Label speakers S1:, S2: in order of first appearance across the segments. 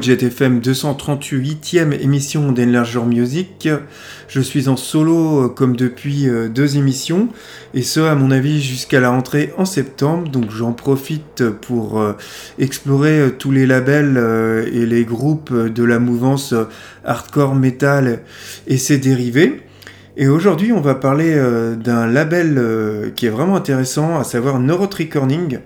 S1: Hello, JetFM 238e émission d'Enlarger Music. Je suis en solo euh, comme depuis euh, deux émissions et ce à mon avis jusqu'à la rentrée en septembre. Donc j'en profite pour euh, explorer tous les labels et les groupes de la mouvance hardcore metal et ses dérivés. Et aujourd'hui on va parler d'un label qui est vraiment intéressant, à savoir Neurot Recording.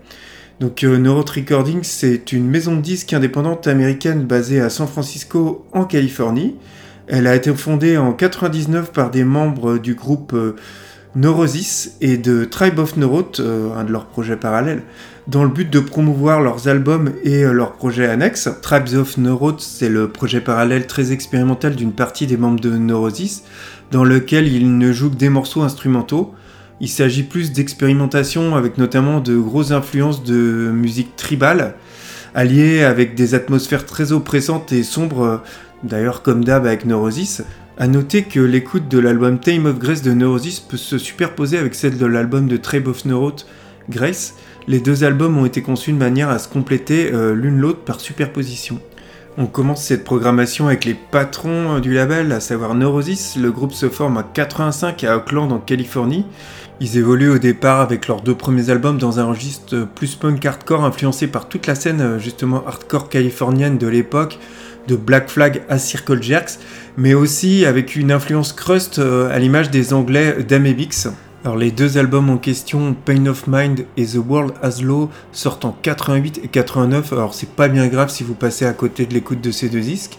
S1: Donc euh, Neurot Recordings, c'est une maison de disques indépendante américaine basée à San Francisco en Californie. Elle a été fondée en 99 par des membres du groupe euh, Neurosis et de Tribe of Neuroth, euh, un de leurs projets parallèles, dans le but de promouvoir leurs albums et leurs projets annexes. Tribes of Neuroth, c'est le projet parallèle très expérimental d'une partie des membres de Neurosis, dans lequel ils ne jouent que des morceaux instrumentaux. Il s'agit plus d'expérimentation avec notamment de grosses influences de musique tribale, alliées avec des atmosphères très oppressantes et sombres, d'ailleurs comme d'hab avec Neurosis. A noter que l'écoute de l'album Time of Grace de Neurosis peut se superposer avec celle de l'album de Tribe of Neuroth, Grace. Les deux albums ont été conçus de manière à se compléter euh, l'une l'autre par superposition. On commence cette programmation avec les patrons du label, à savoir Neurosis. Le groupe se forme en 85 à Oakland en Californie ils évoluent au départ avec leurs deux premiers albums dans un registre plus punk hardcore influencé par toute la scène euh, justement hardcore californienne de l'époque, de Black Flag à Circle Jerks, mais aussi avec une influence crust euh, à l'image des anglais d'Amebix. Alors les deux albums en question, Pain of Mind et The World As Low, sortent en 88 et 89, alors c'est pas bien grave si vous passez à côté de l'écoute de ces deux disques.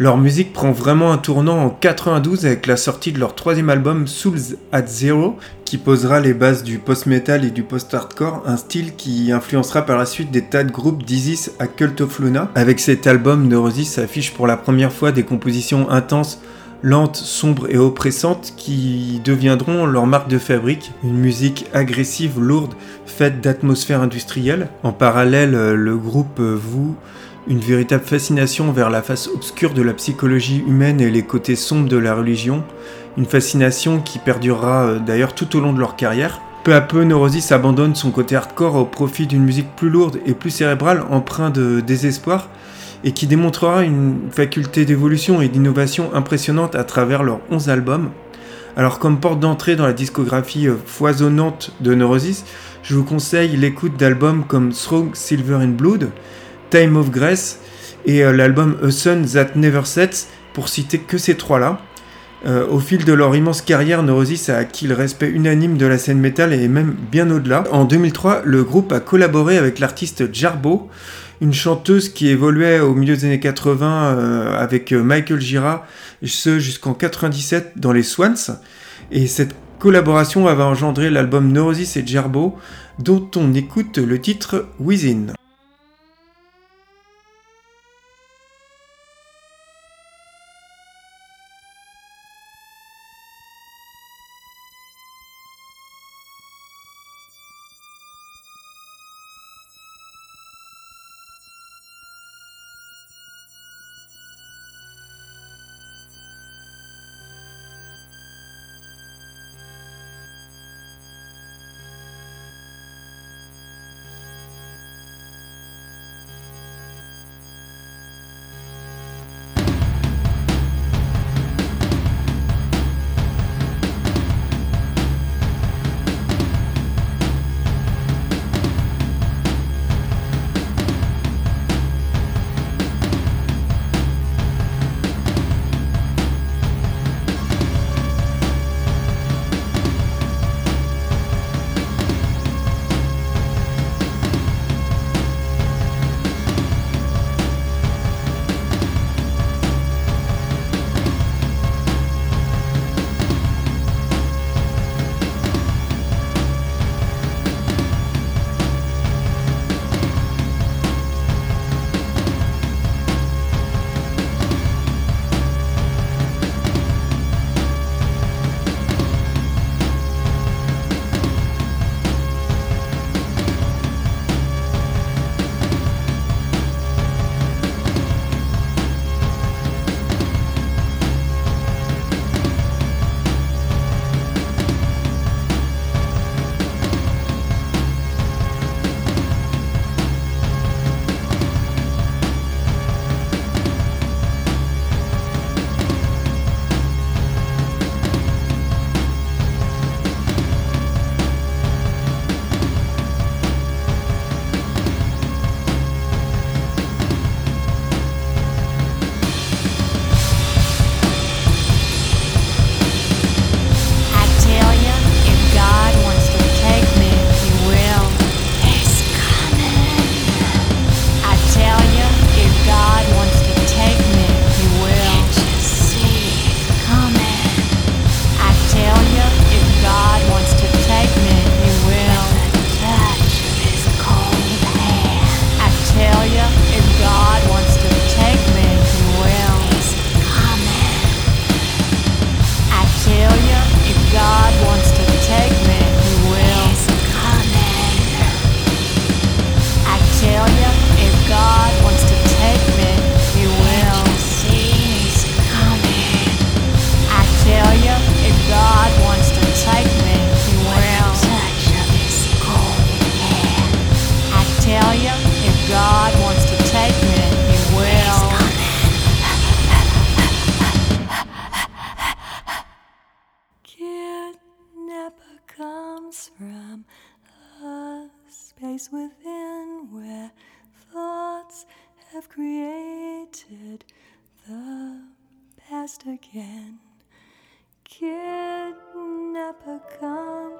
S1: Leur musique prend vraiment un tournant en 92 avec la sortie de leur troisième album Souls at Zero, qui posera les bases du post-metal et du post-hardcore, un style qui influencera par la suite des tas de groupes d'Isis à Cult of Luna. Avec cet album, Neurosis affiche pour la première fois des compositions intenses lentes, sombres et oppressantes qui deviendront leur marque de fabrique, une musique agressive, lourde, faite d'atmosphère industrielle. En parallèle, le groupe voue une véritable fascination vers la face obscure de la psychologie humaine et les côtés sombres de la religion, une fascination qui perdurera euh, d'ailleurs tout au long de leur carrière. Peu à peu, Neurosis abandonne son côté hardcore au profit d'une musique plus lourde et plus cérébrale, empreinte de désespoir, et qui démontrera une faculté d'évolution et d'innovation impressionnante à travers leurs 11 albums. Alors comme porte d'entrée dans la discographie euh, foisonnante de Neurosis, je vous conseille l'écoute d'albums comme Strong Silver and Blood, Time of Grace et euh, l'album A Sun That Never Sets, pour citer que ces trois-là. Euh, au fil de leur immense carrière, Neurosis a acquis le respect unanime de la scène métal et même bien au-delà. En 2003, le groupe a collaboré avec l'artiste Jarbo, une chanteuse qui évoluait au milieu des années 80 euh, avec Michael Gira, ce jusqu'en 97 dans les Swans. Et cette collaboration avait engendré l'album Neurosis et Jarbo, dont on écoute le titre Within.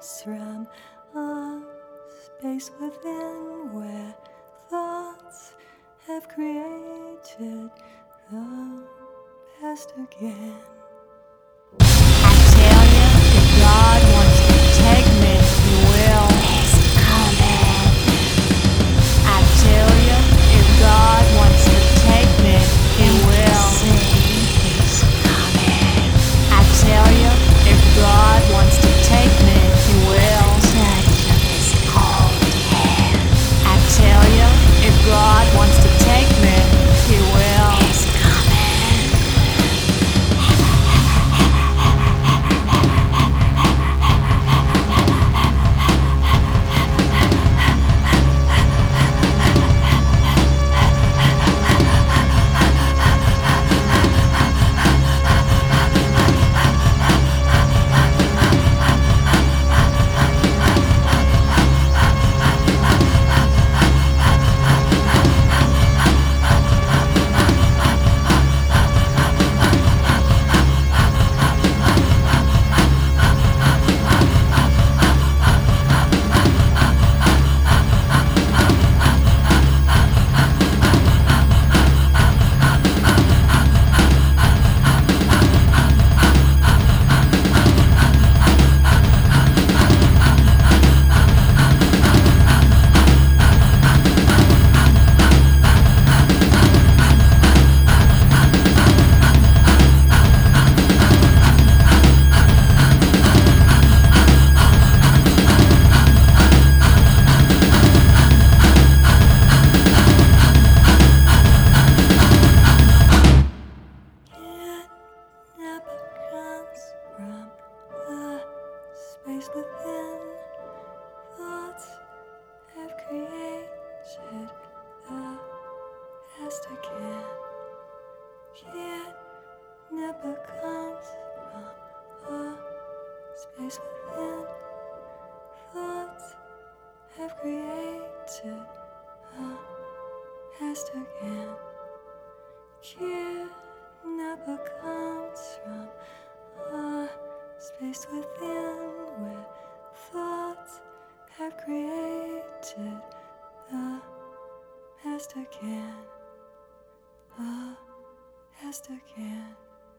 S2: Comes from a space within where thoughts have created the past again.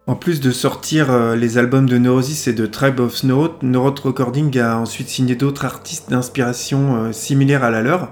S1: En plus de sortir euh, les albums de Neurosis et de Tribe of Snow, Neurot Recording a ensuite signé d'autres artistes d'inspiration euh, similaire à la leur.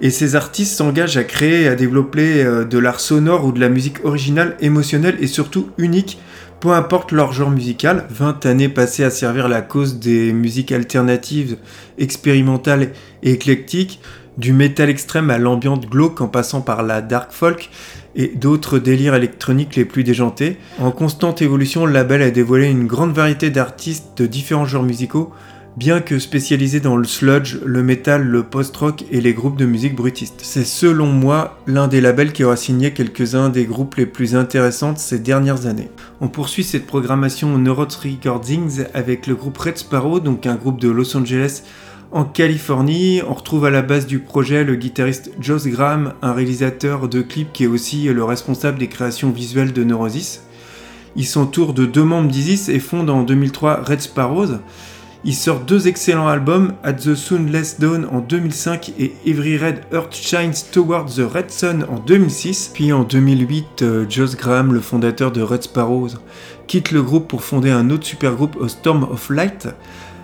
S1: Et ces artistes s'engagent à créer et à développer euh, de l'art sonore ou de la musique originale, émotionnelle et surtout unique, peu importe leur genre musical. 20 années passées à servir la cause des musiques alternatives, expérimentales et éclectiques, du métal extrême à l'ambiance glauque en passant par la dark folk et d'autres délires électroniques les plus déjantés. En constante évolution, le label a dévoilé une grande variété d'artistes de différents genres musicaux, bien que spécialisés dans le sludge, le metal, le post-rock et les groupes de musique brutiste. C'est selon moi l'un des labels qui aura signé quelques-uns des groupes les plus intéressants ces dernières années. On poursuit cette programmation Neurots Recordings avec le groupe Red Sparrow, donc un groupe de Los Angeles en Californie. On retrouve à la base du projet le guitariste Joss Graham, un réalisateur de clips qui est aussi le responsable des créations visuelles de Neurosis. Ils s'entourent de deux membres d'Isis et fondent en 2003 Red Sparrows. Ils sortent deux excellents albums, At the Soon Less Dawn en 2005 et Every Red Earth Shines Towards the Red Sun en 2006. Puis en 2008, euh, Joss Graham, le fondateur de Red Sparrows, quitte le groupe pour fonder un autre super groupe, A Storm of Light.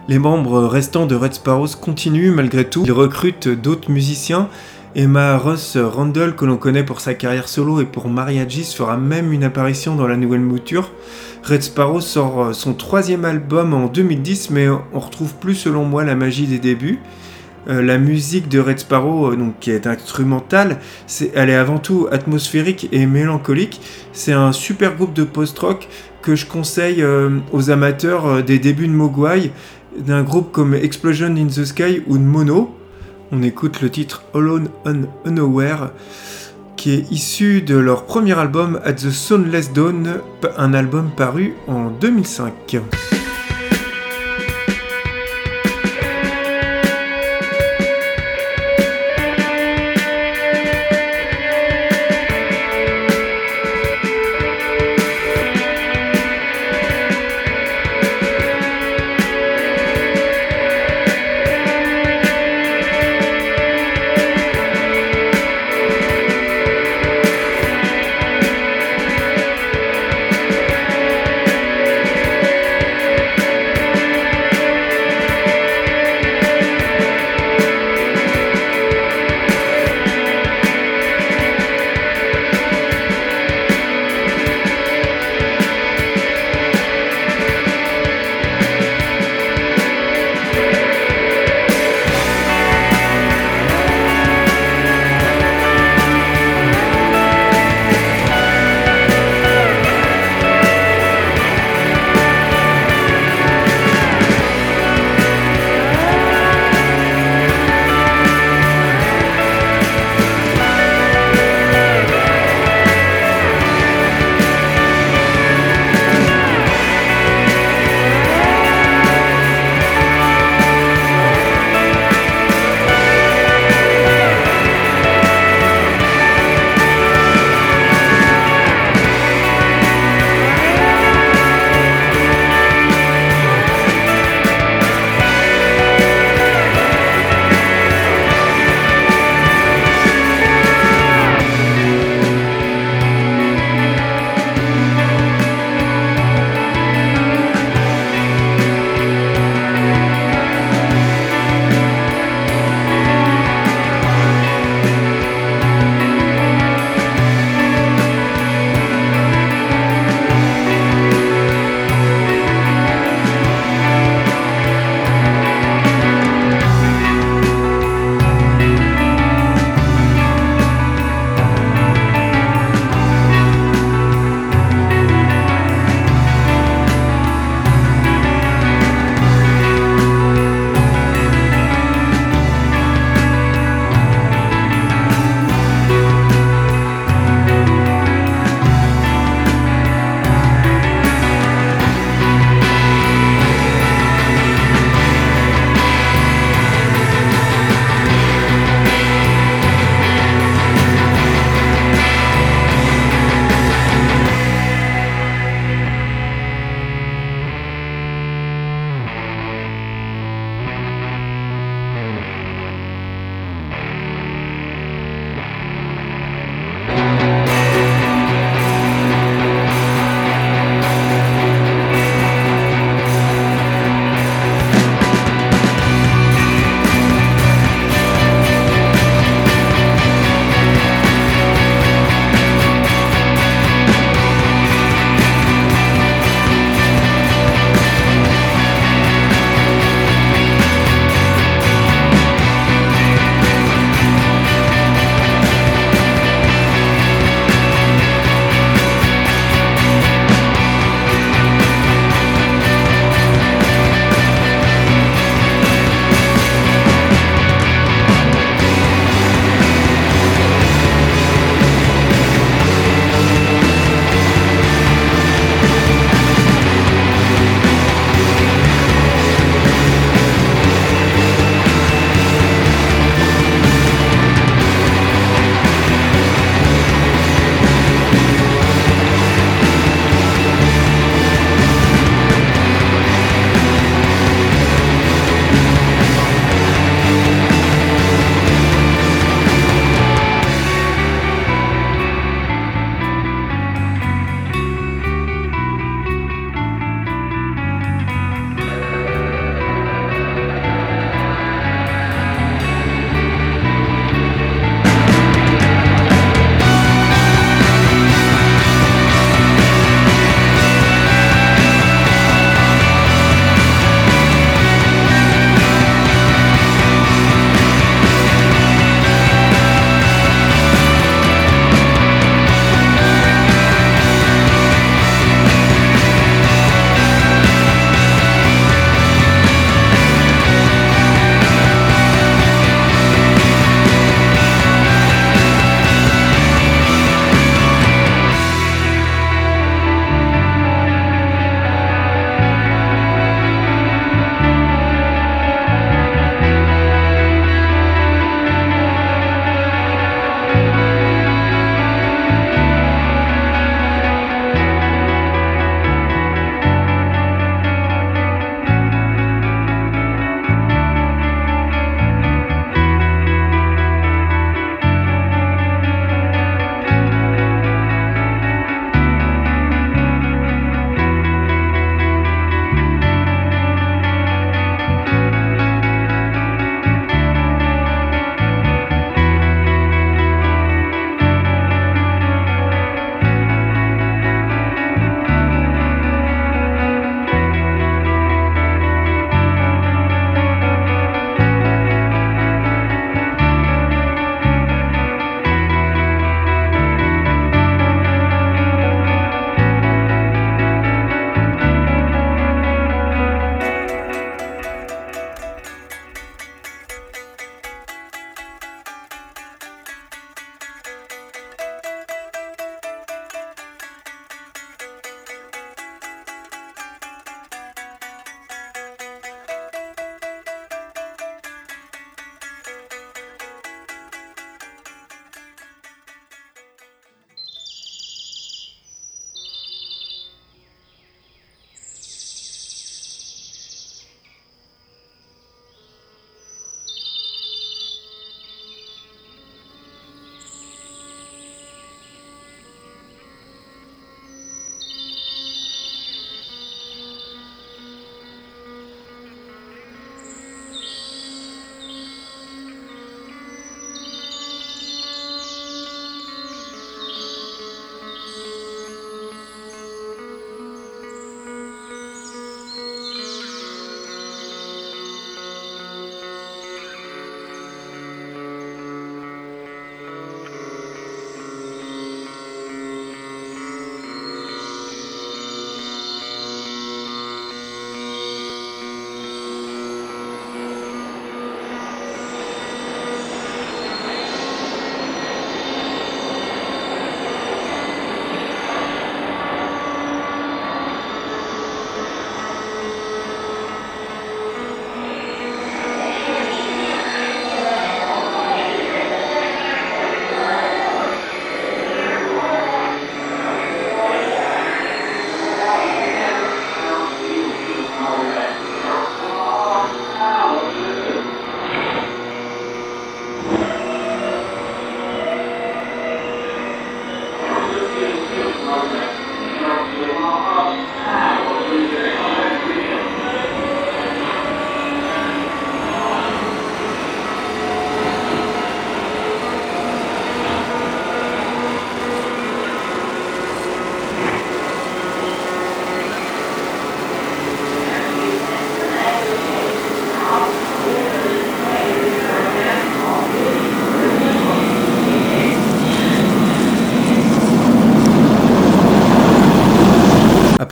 S1: Les membres restants de Red Sparrows continuent malgré tout. Ils recrutent d'autres musiciens. Emma Ross Randall, que l'on connaît pour sa carrière solo et pour Mariagis, fera même une apparition dans la nouvelle mouture. Red Sparrow sort son troisième album en 2010, mais on retrouve plus selon moi la magie des débuts. Euh, la musique de Red Sparrow, euh, donc, qui est instrumentale, elle est avant tout atmosphérique et mélancolique. C'est un super groupe de post-rock que je conseille euh, aux amateurs euh, des débuts de Mogwai, d'un groupe comme Explosion in the Sky ou de Mono. On écoute le titre Alone on Unaware, qui est issu de leur premier album At the Sunless Dawn, un album paru en 2005.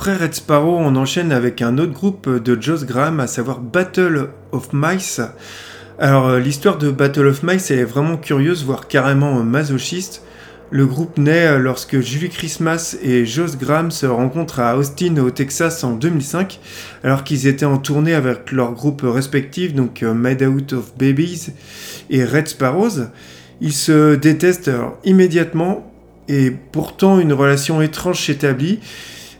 S1: Après Red Sparrow, on enchaîne avec un autre groupe de Joss Graham, à savoir Battle of Mice. Alors euh, l'histoire de Battle of Mice est vraiment curieuse, voire carrément euh, masochiste. Le groupe naît euh, lorsque Julie Christmas et Joss Graham se rencontrent à Austin au Texas en 2005, alors qu'ils étaient en tournée avec leurs groupes respectifs, donc Made Out of Babies et Red Sparrows. Ils se détestent immédiatement et pourtant une relation étrange s'établit.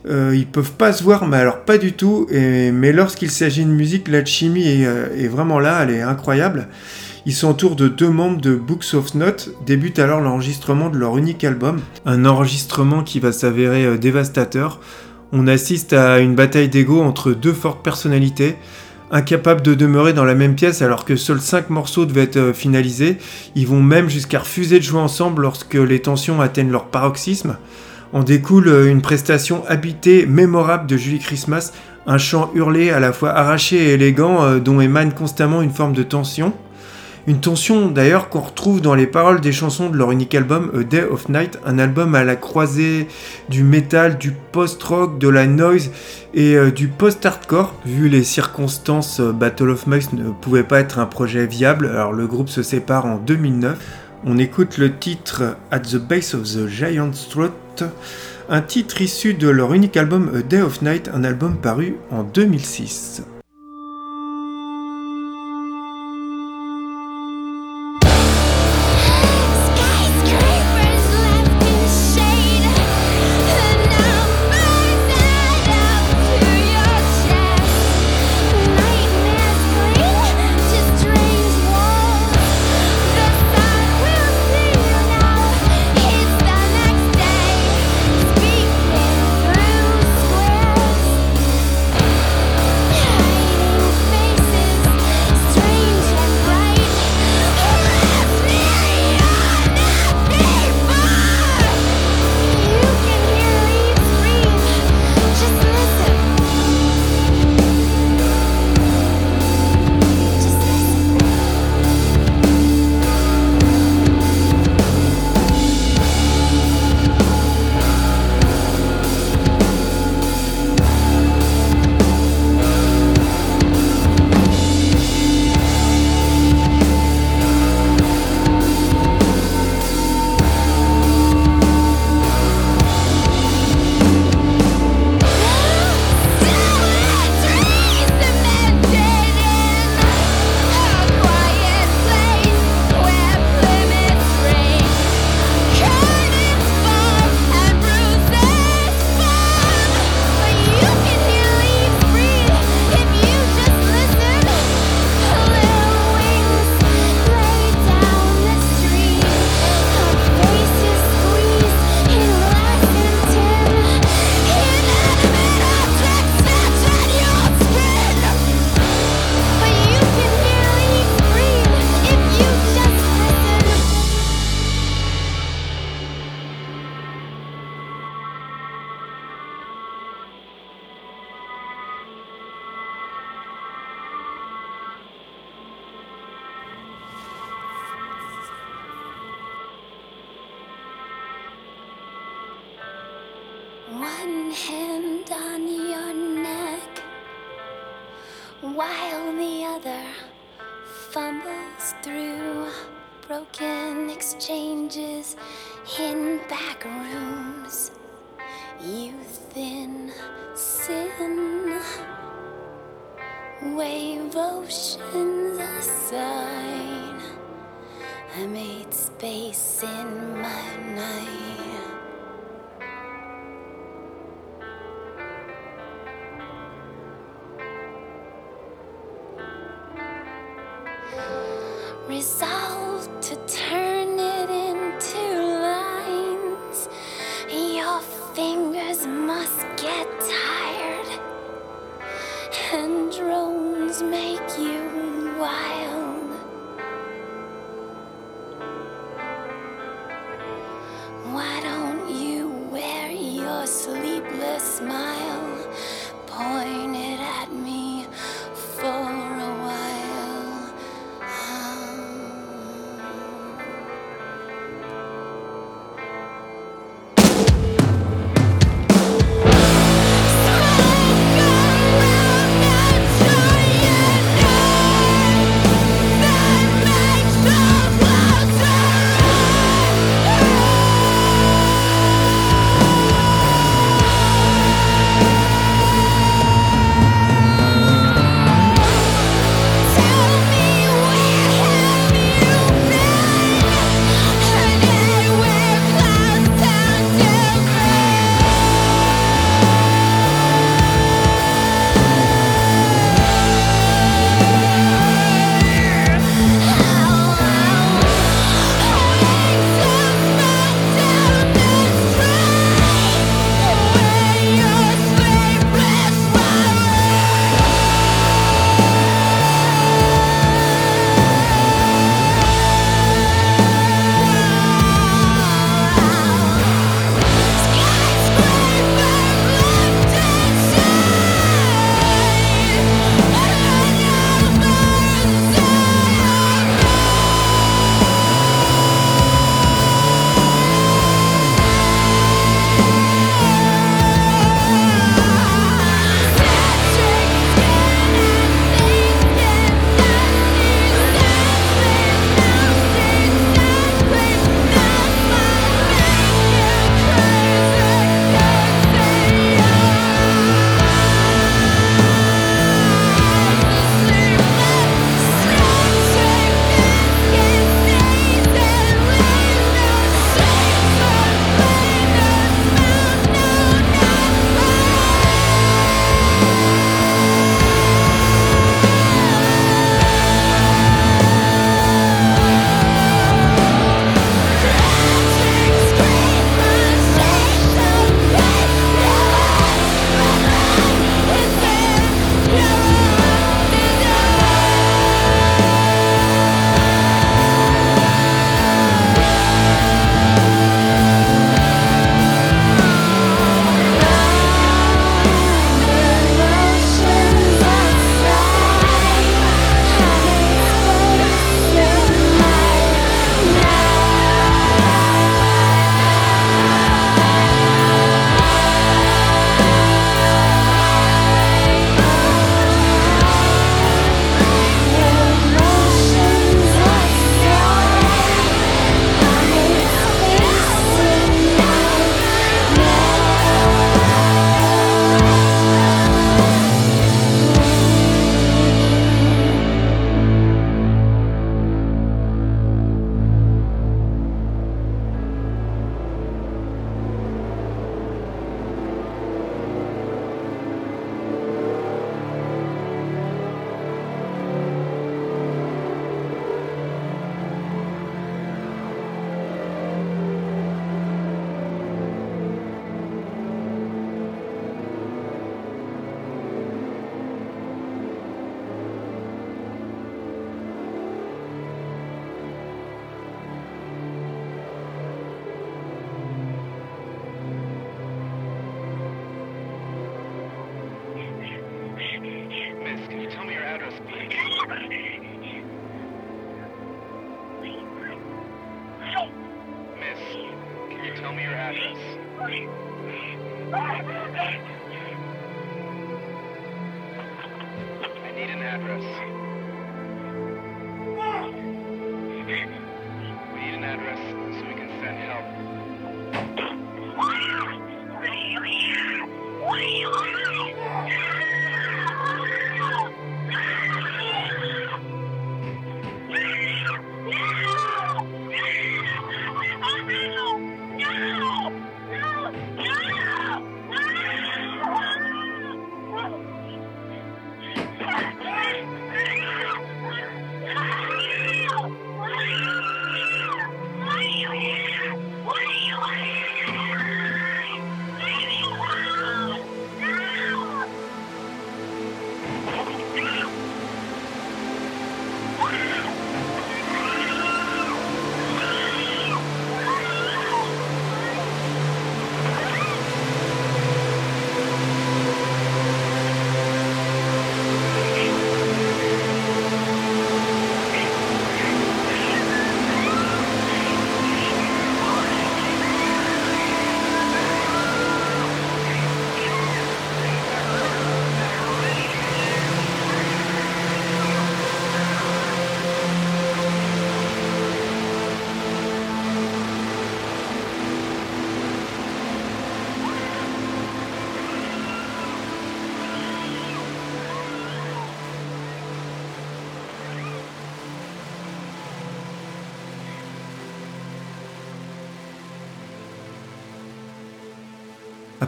S1: Euh, ils peuvent pas se voir, mais alors pas du tout. Mais lorsqu'il s'agit de musique, l'alchimie est, euh, est, vraiment là, elle est incroyable. Ils s'entourent de deux membres de Books of Notes, débute alors l'enregistrement de leur unique album, un enregistrement qui va s'avérer euh, dévastateur. On assiste à une bataille d'ego entre deux fortes personnalités, incapables de demeurer dans la même pièce alors que seuls cinq morceaux devaient être finalisés. Ils vont même jusqu'à refuser de jouer ensemble lorsque les tensions atteignent leur paroxysme. En découle euh, une prestation habitée, mémorable de Julie Christmas, un chant hurlé à la fois arraché et élégant euh, dont émane constamment une forme de tension. Une tension d'ailleurs qu'on retrouve dans les paroles des chansons de leur unique album A Day of Night, un album à la croisée du metal, du post-rock, de la noise et euh, du post-hardcore. Vu les circonstances, Battle of Mice ne pouvait pas être un projet viable, alors le groupe se sépare en 2009. On écoute le titre At the Base of the Giant's Throat, un titre issu de leur unique album A Day of Night, un album paru en 2006.
S3: One hand on your neck, while the other fumbles through broken exchanges in back rooms. Youth in sin, wave oceans aside. I made space in my night.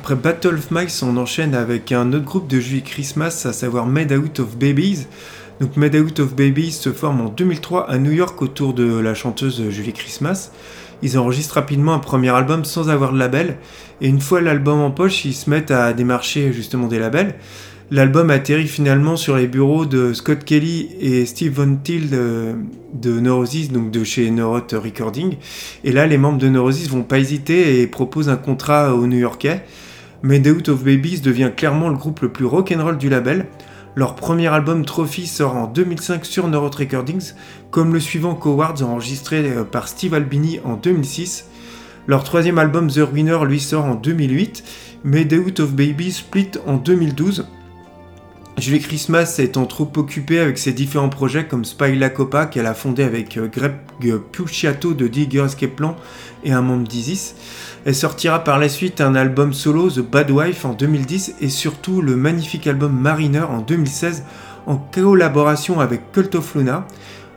S1: Après Battle of Mice, on enchaîne avec un autre groupe de Julie Christmas, à savoir Made Out of Babies. Donc Made Out of Babies se forme en 2003 à New York autour de la chanteuse Julie Christmas. Ils enregistrent rapidement un premier album sans avoir de label, et une fois l'album en poche, ils se mettent à démarcher justement des labels. L'album atterrit finalement sur les bureaux de Scott Kelly et Steve Von Till de, de Neurosis, donc de chez Neuroth Recording. Et là, les membres de Neurosis vont pas hésiter et proposent un contrat aux New-Yorkais. Made Out of Babies devient clairement le groupe le plus rock'n'roll du label. Leur premier album Trophy sort en 2005 sur Neuroth Recordings, comme le suivant Cowards enregistré euh, par Steve Albini en 2006. Leur troisième album The Winner lui sort en 2008, Made Out of Babies split en 2012. Julie Christmas étant trop occupée avec ses différents projets comme Spy La Copa qu'elle a fondé avec euh, Greg Puciato de Digger Escape Plan et un membre d'Isis. Elle sortira par la suite un album solo The Bad Wife en 2010 et surtout le magnifique album Mariner en 2016 en collaboration avec Cult of Luna.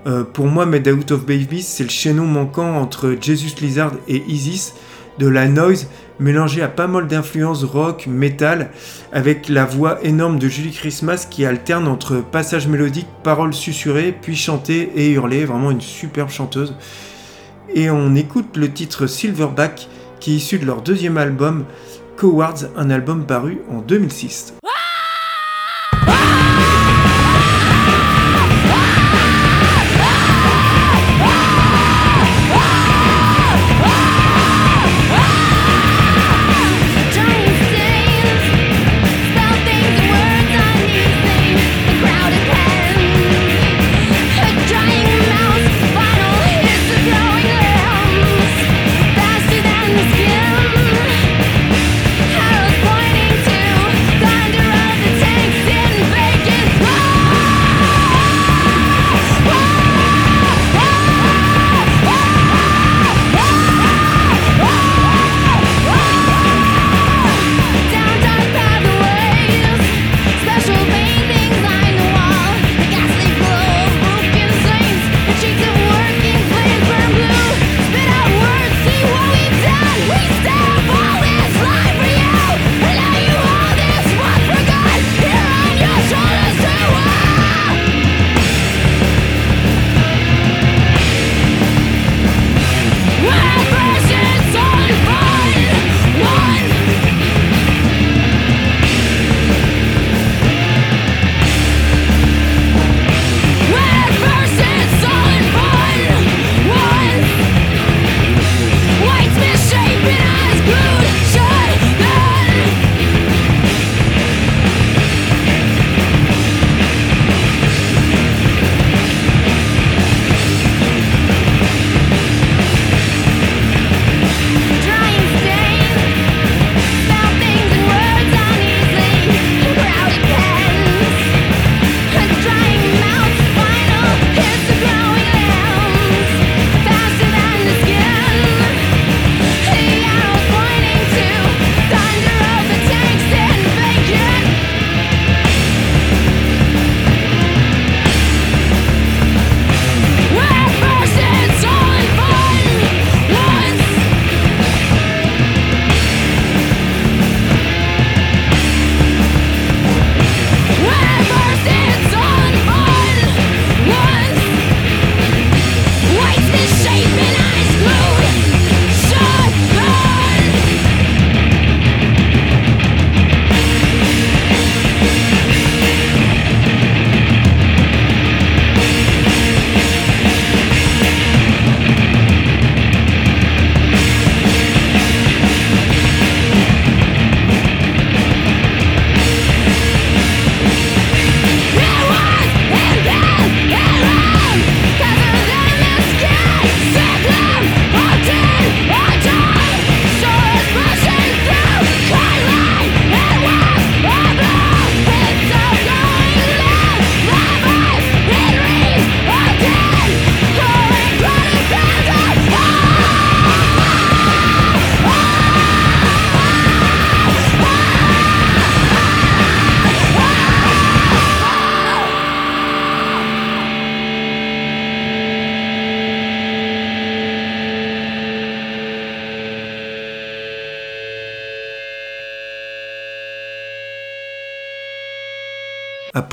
S1: Euh, pour moi, Made Out of Babies, c'est le chaînon manquant entre Jesus Lizard et Isis, de la noise mélangée à pas mal d'influences rock, metal, avec la voix énorme de Julie Christmas qui alterne entre passages mélodiques, paroles susurrées, puis chantées et hurlées, vraiment une superbe chanteuse. Et on écoute le titre Silverback qui est issu de leur deuxième album Cowards, un album paru en 2006.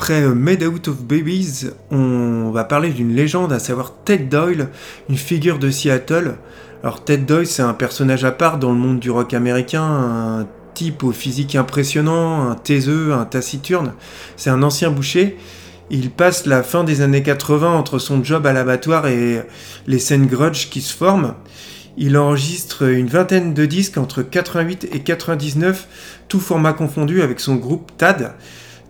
S1: Après euh, Made Out of Babies, on va parler d'une légende, à savoir Ted Doyle, une figure de Seattle. Alors Ted Doyle, c'est un personnage à part dans le monde du rock américain, un type au physique impressionnant, un taiseux, un taciturne. C'est un ancien boucher. Il passe la fin des années 80 entre son job à l'abattoir et les scènes grudge qui se forment. Il enregistre une vingtaine de disques entre 88 et 99, tout format confondu avec son groupe TAD.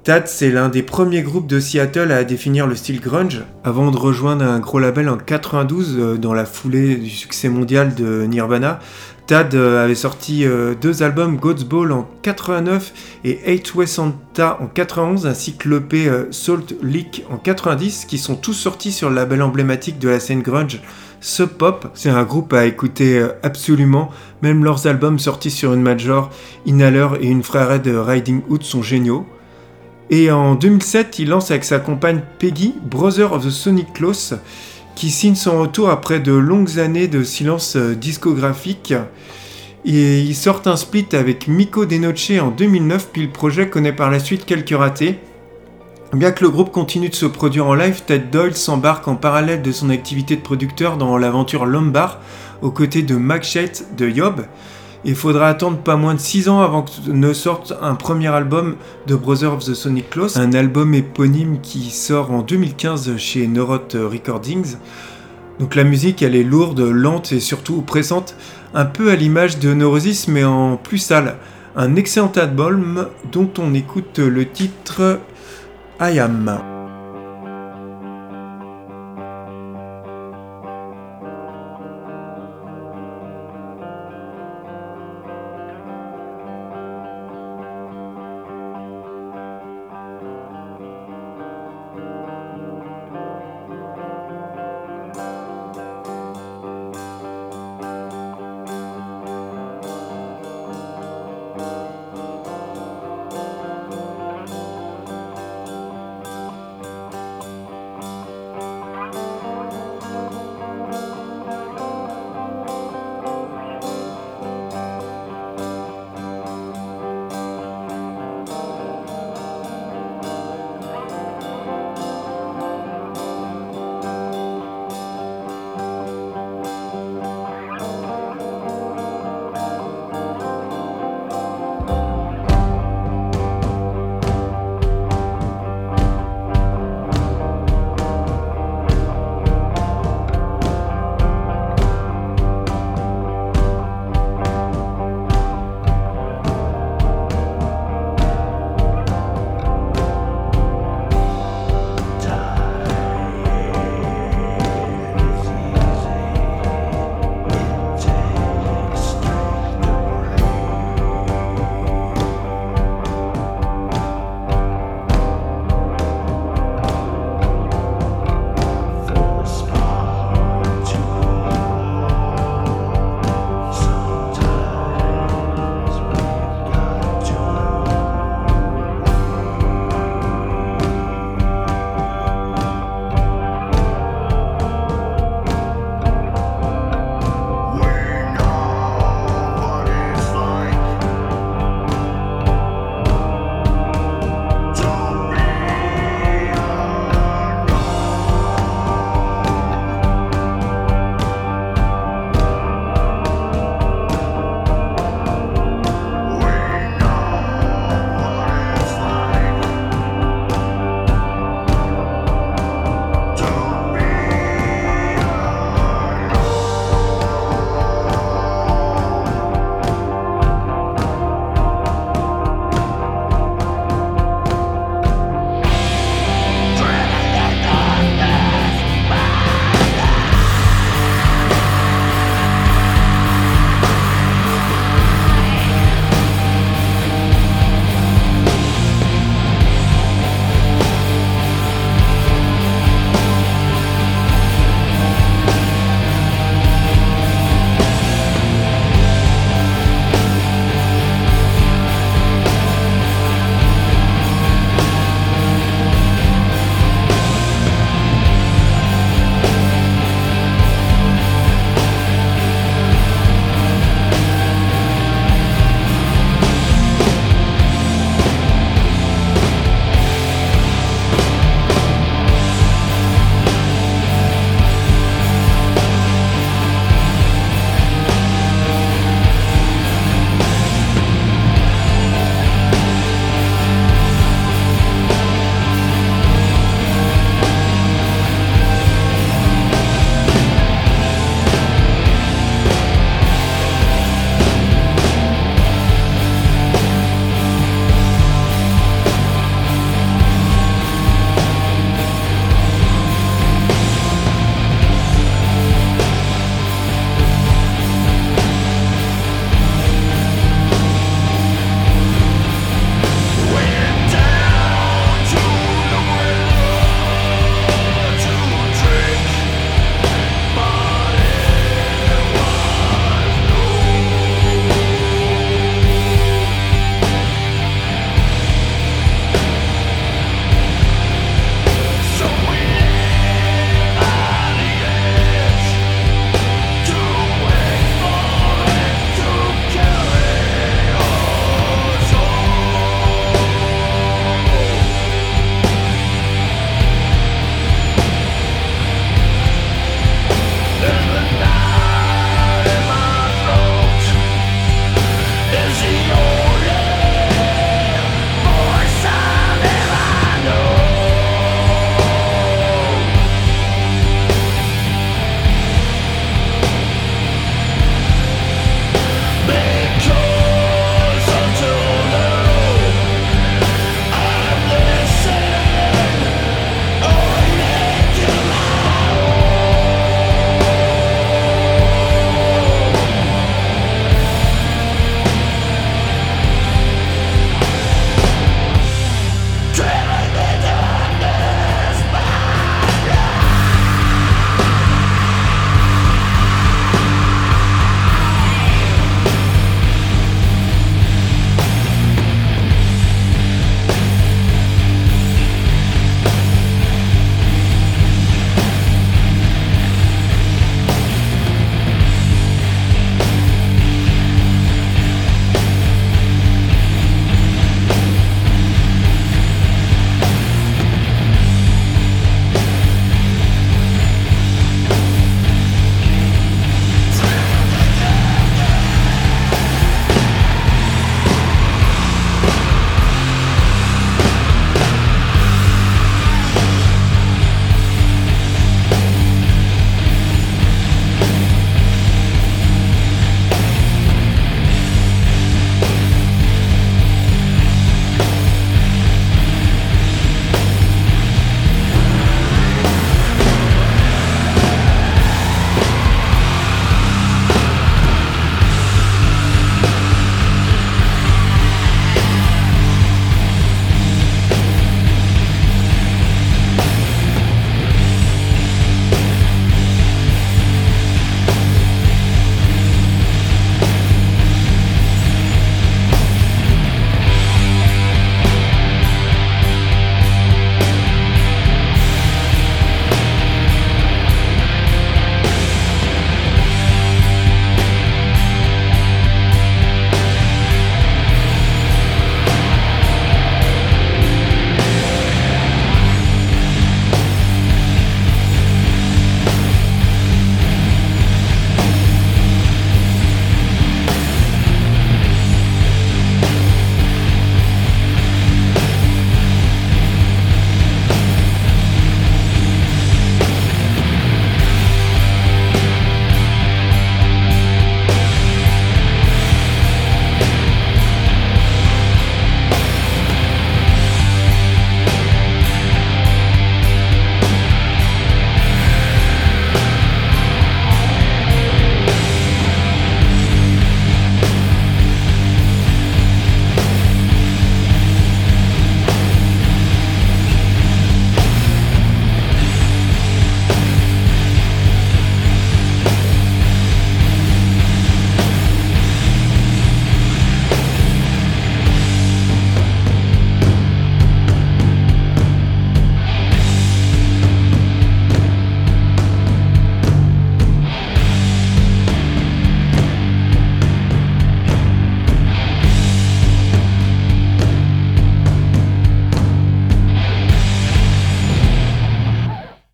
S1: TAD, c'est l'un des premiers groupes de Seattle à définir le style grunge, avant de rejoindre un gros label en 92 euh, dans la foulée du succès mondial de Nirvana. Tad euh, avait sorti euh, deux albums, God's Ball en 89 et Eight West Santa en 91, ainsi que l'EP Salt Leak en 90, qui sont tous sortis sur le label emblématique de la scène grunge, Sub Pop. C'est un groupe à écouter absolument, même leurs albums sortis sur une major, Inhaler et une frérette de Riding Hood sont géniaux. Et en 2007, il lance avec sa compagne Peggy, Brother of the Sonic Close, qui signe son retour après de longues années de silence euh, discographique. Et ils sortent un split avec Miko Denoche en 2009, puis le projet connaît par la suite quelques ratés. Bien que le groupe continue de se produire en live, Ted Doyle s'embarque en parallèle de son activité de producteur dans l'aventure Lombard, aux côtés de Mac Shate de Yob. Il faudra attendre pas moins de 6 ans avant que ne sorte un premier album de Brother of the Sonic Close, un album éponyme qui sort en 2015 chez Neuroth Recordings. Donc la musique, elle est lourde, lente et surtout oppressante, un peu à l'image de Neurosis mais en plus sale. Un excellent album dont on écoute le titre I Am.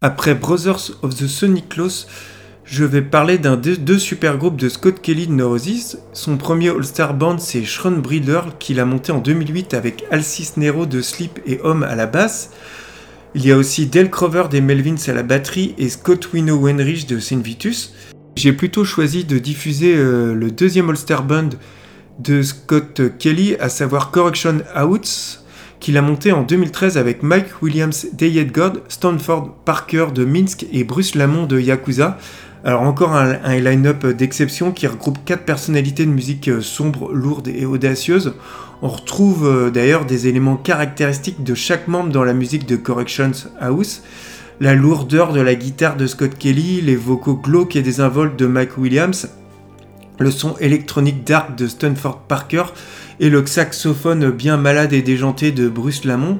S1: Après Brothers of the Sonic Claus, je vais parler d'un des deux super groupes de Scott Kelly de Neurosis. Son premier All-Star Band, c'est Breeder, qu'il a monté en 2008 avec Alcis Nero de Sleep et Homme à la basse. Il y a aussi Del Crover des Melvins à la batterie et Scott Wino Wenrich de Saint Vitus. J'ai plutôt choisi de diffuser euh, le deuxième All-Star Band de Scott Kelly, à savoir Correction Outs, qu'il a monté en 2013 avec Mike Williams d'Ayed God, Stanford Parker de Minsk et Bruce Lamont de Yakuza. Alors encore un, un line-up d'exception qui regroupe quatre personnalités de musique euh, sombre, lourde et audacieuse. On retrouve euh, d'ailleurs des éléments caractéristiques de chaque membre dans la musique de Corrections House. La lourdeur de la guitare de Scott Kelly, les vocaux glauques et désinvoltes de Mike Williams, le son électronique dark de Stanford Parker et le saxophone bien malade et déjanté de Bruce Lamont.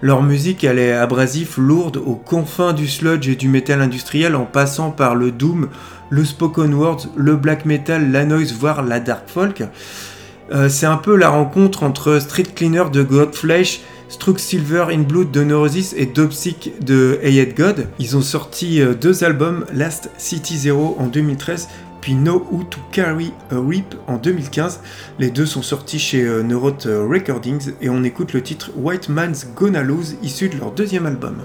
S1: Leur musique, elle est abrasive, lourde, aux confins du sludge et du métal industriel en passant par le doom, le spoken word, le black metal, la noise, voire la dark folk. Euh, c'est un peu la rencontre entre Street Cleaner de Godflesh, Struck Silver in Blood de Neurosis et Dopsic de Ayed God. Ils ont sorti euh, deux albums, Last City Zero en 2013 Know Who to Carry a Whip en 2015. Les deux sont sortis chez euh, Neuroth Recordings et on écoute le titre White Man's Gonna Lose issu de leur deuxième album.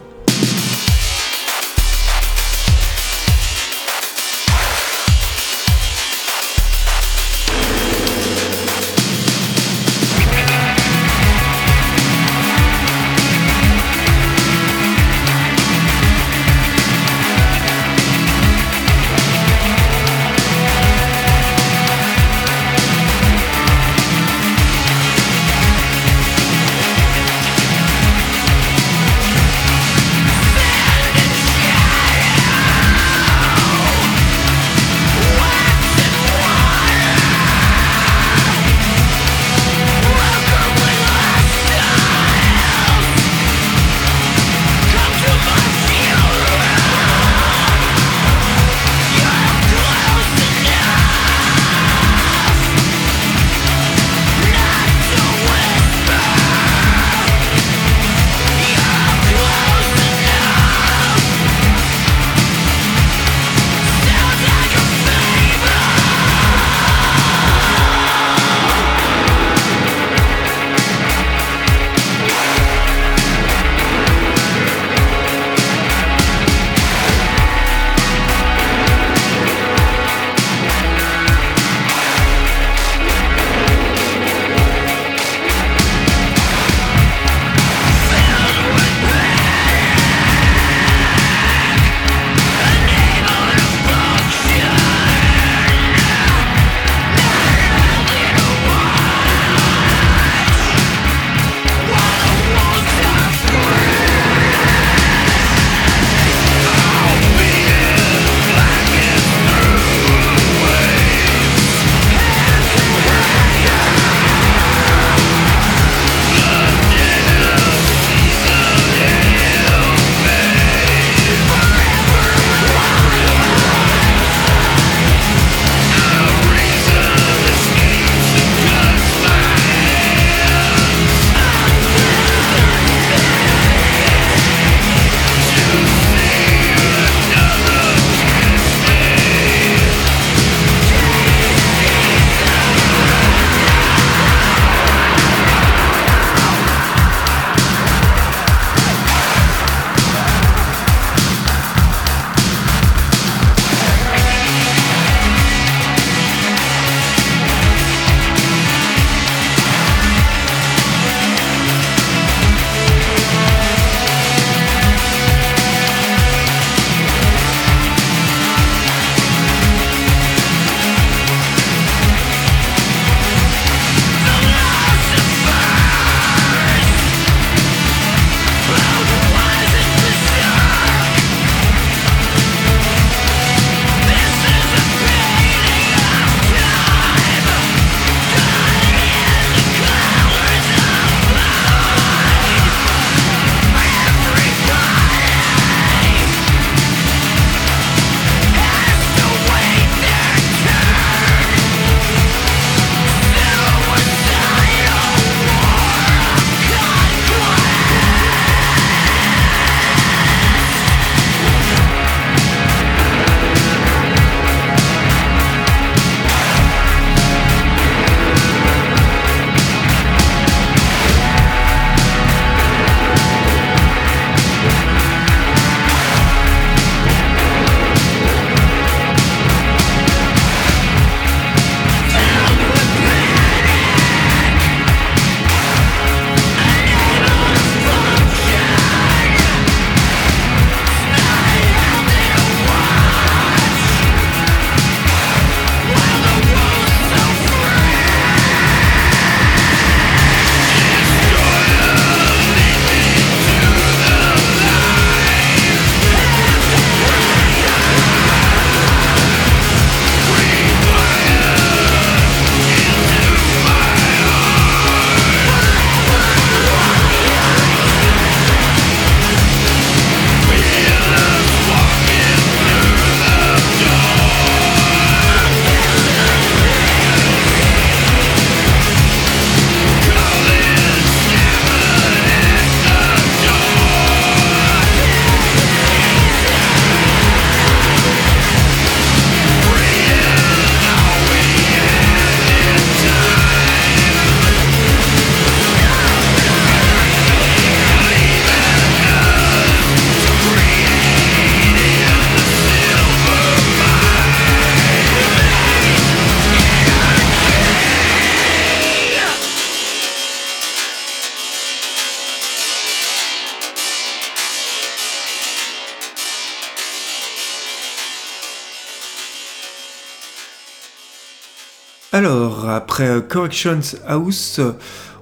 S1: Euh, Corrections House, euh,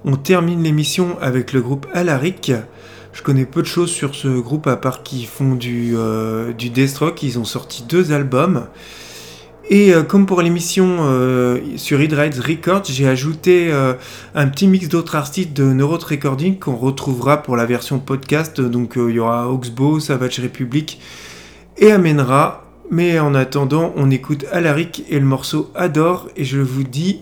S1: on termine l'émission avec le groupe Alaric. Je connais peu de choses sur ce groupe à part qu'ils font du, euh, death rock. Ils ont sorti deux albums. Et comme pour l'émission sur Hit Rides Records, j'ai ajouté un petit mix d'autres artistes de Neuroth Recording qu'on retrouvera pour la version podcast. Donc il y aura Oxbow, Savage Republic et Amenra. Mais en attendant, on écoute Alaric et le morceau Adore. Et je vous dis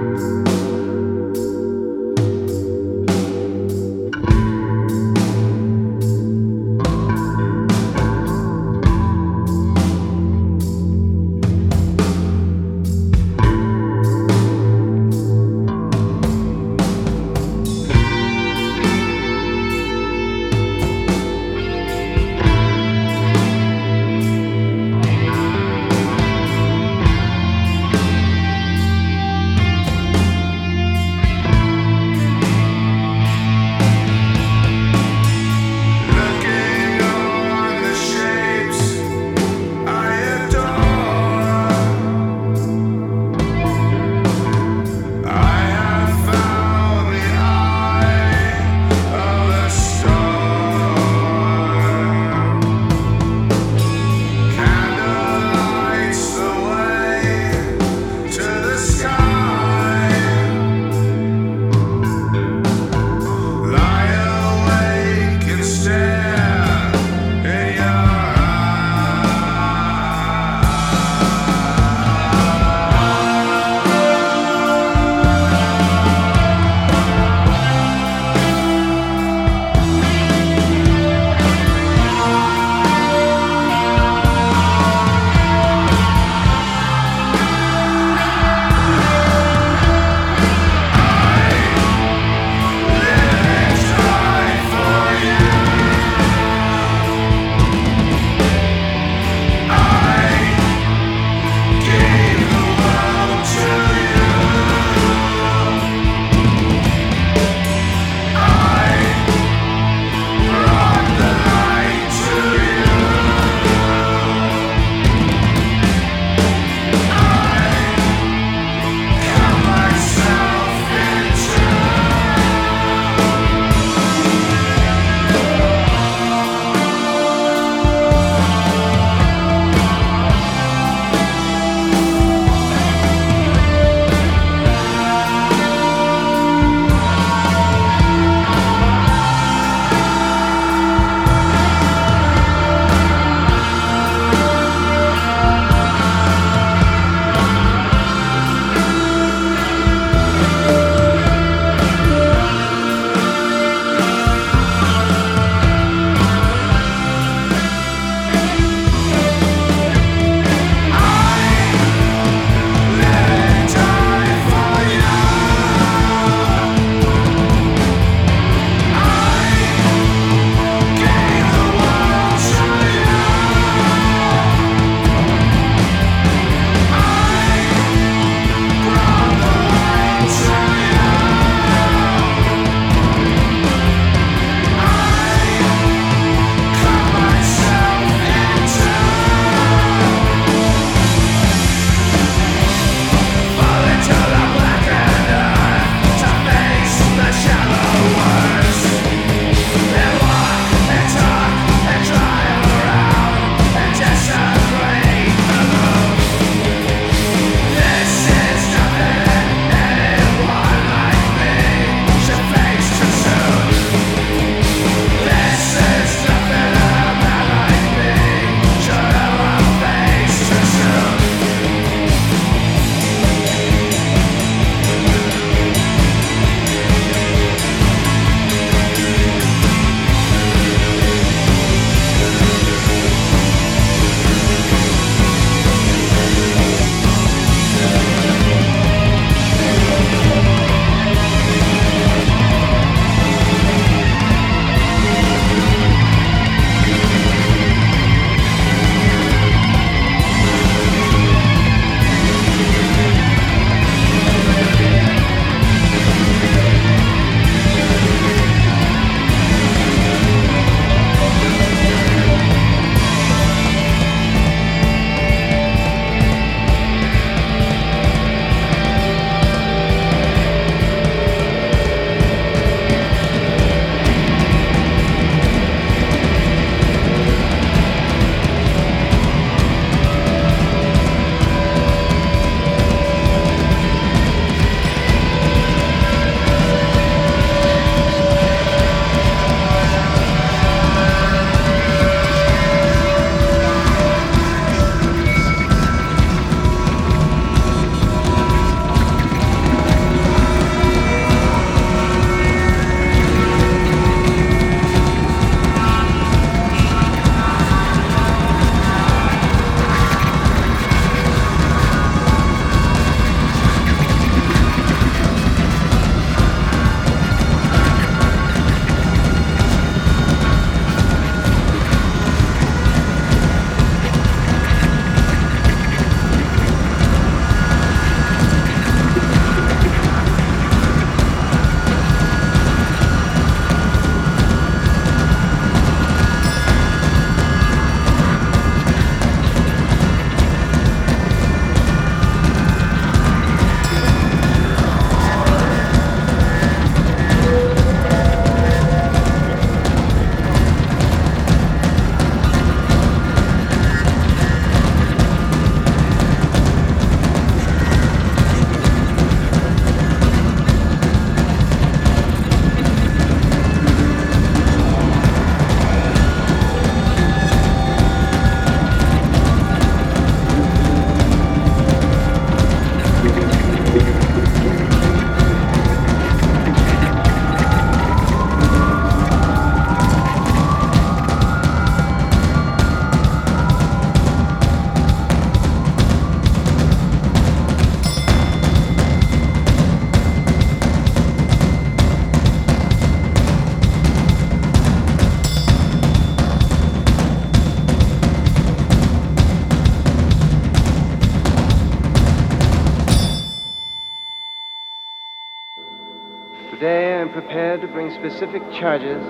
S4: Prepared to bring specific charges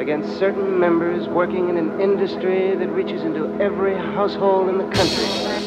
S4: against certain members working in an industry that reaches into every household in the country.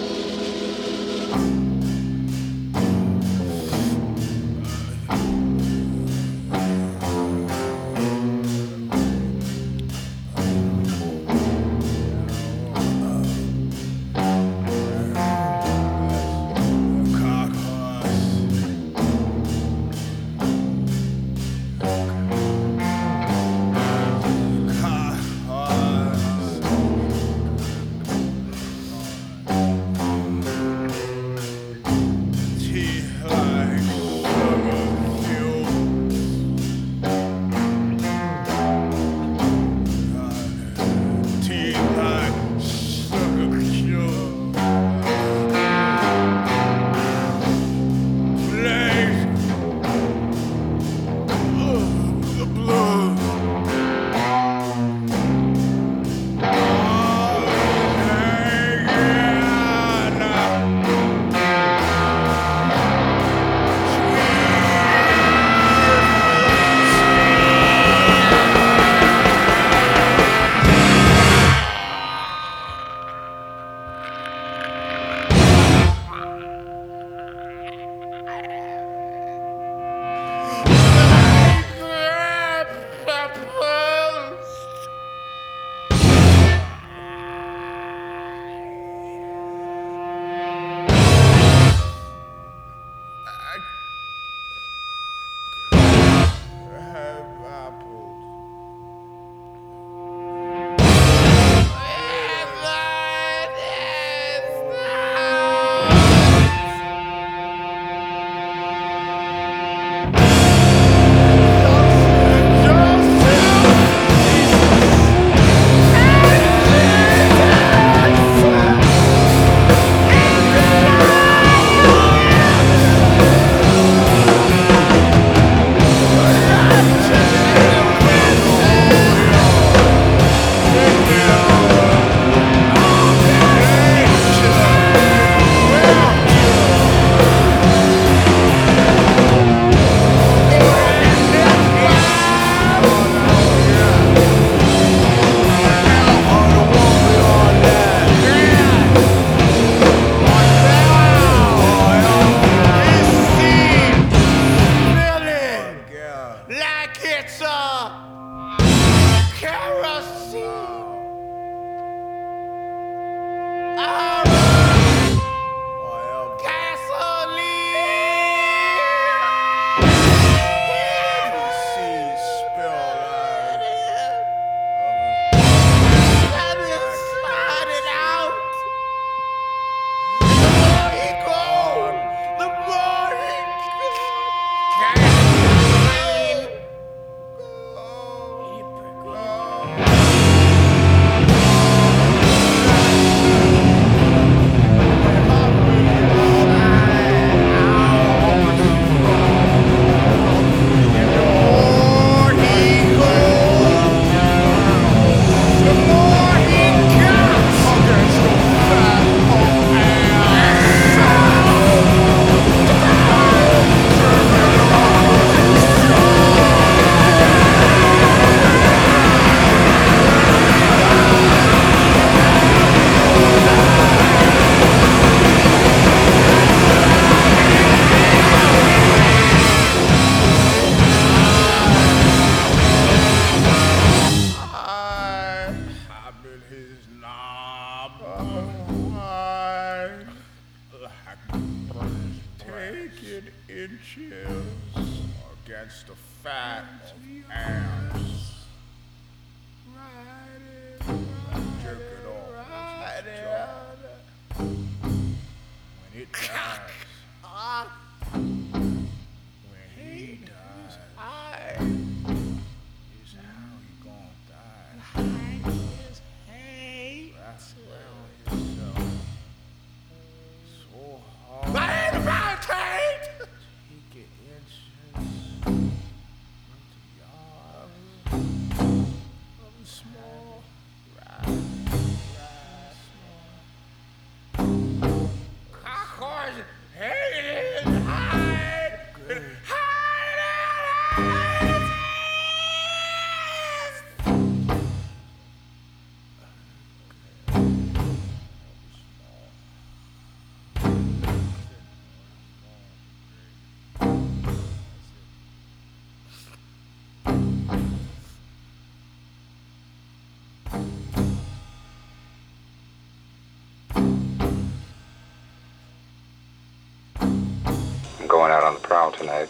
S5: On the prowl tonight,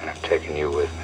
S5: and I've taken you with me.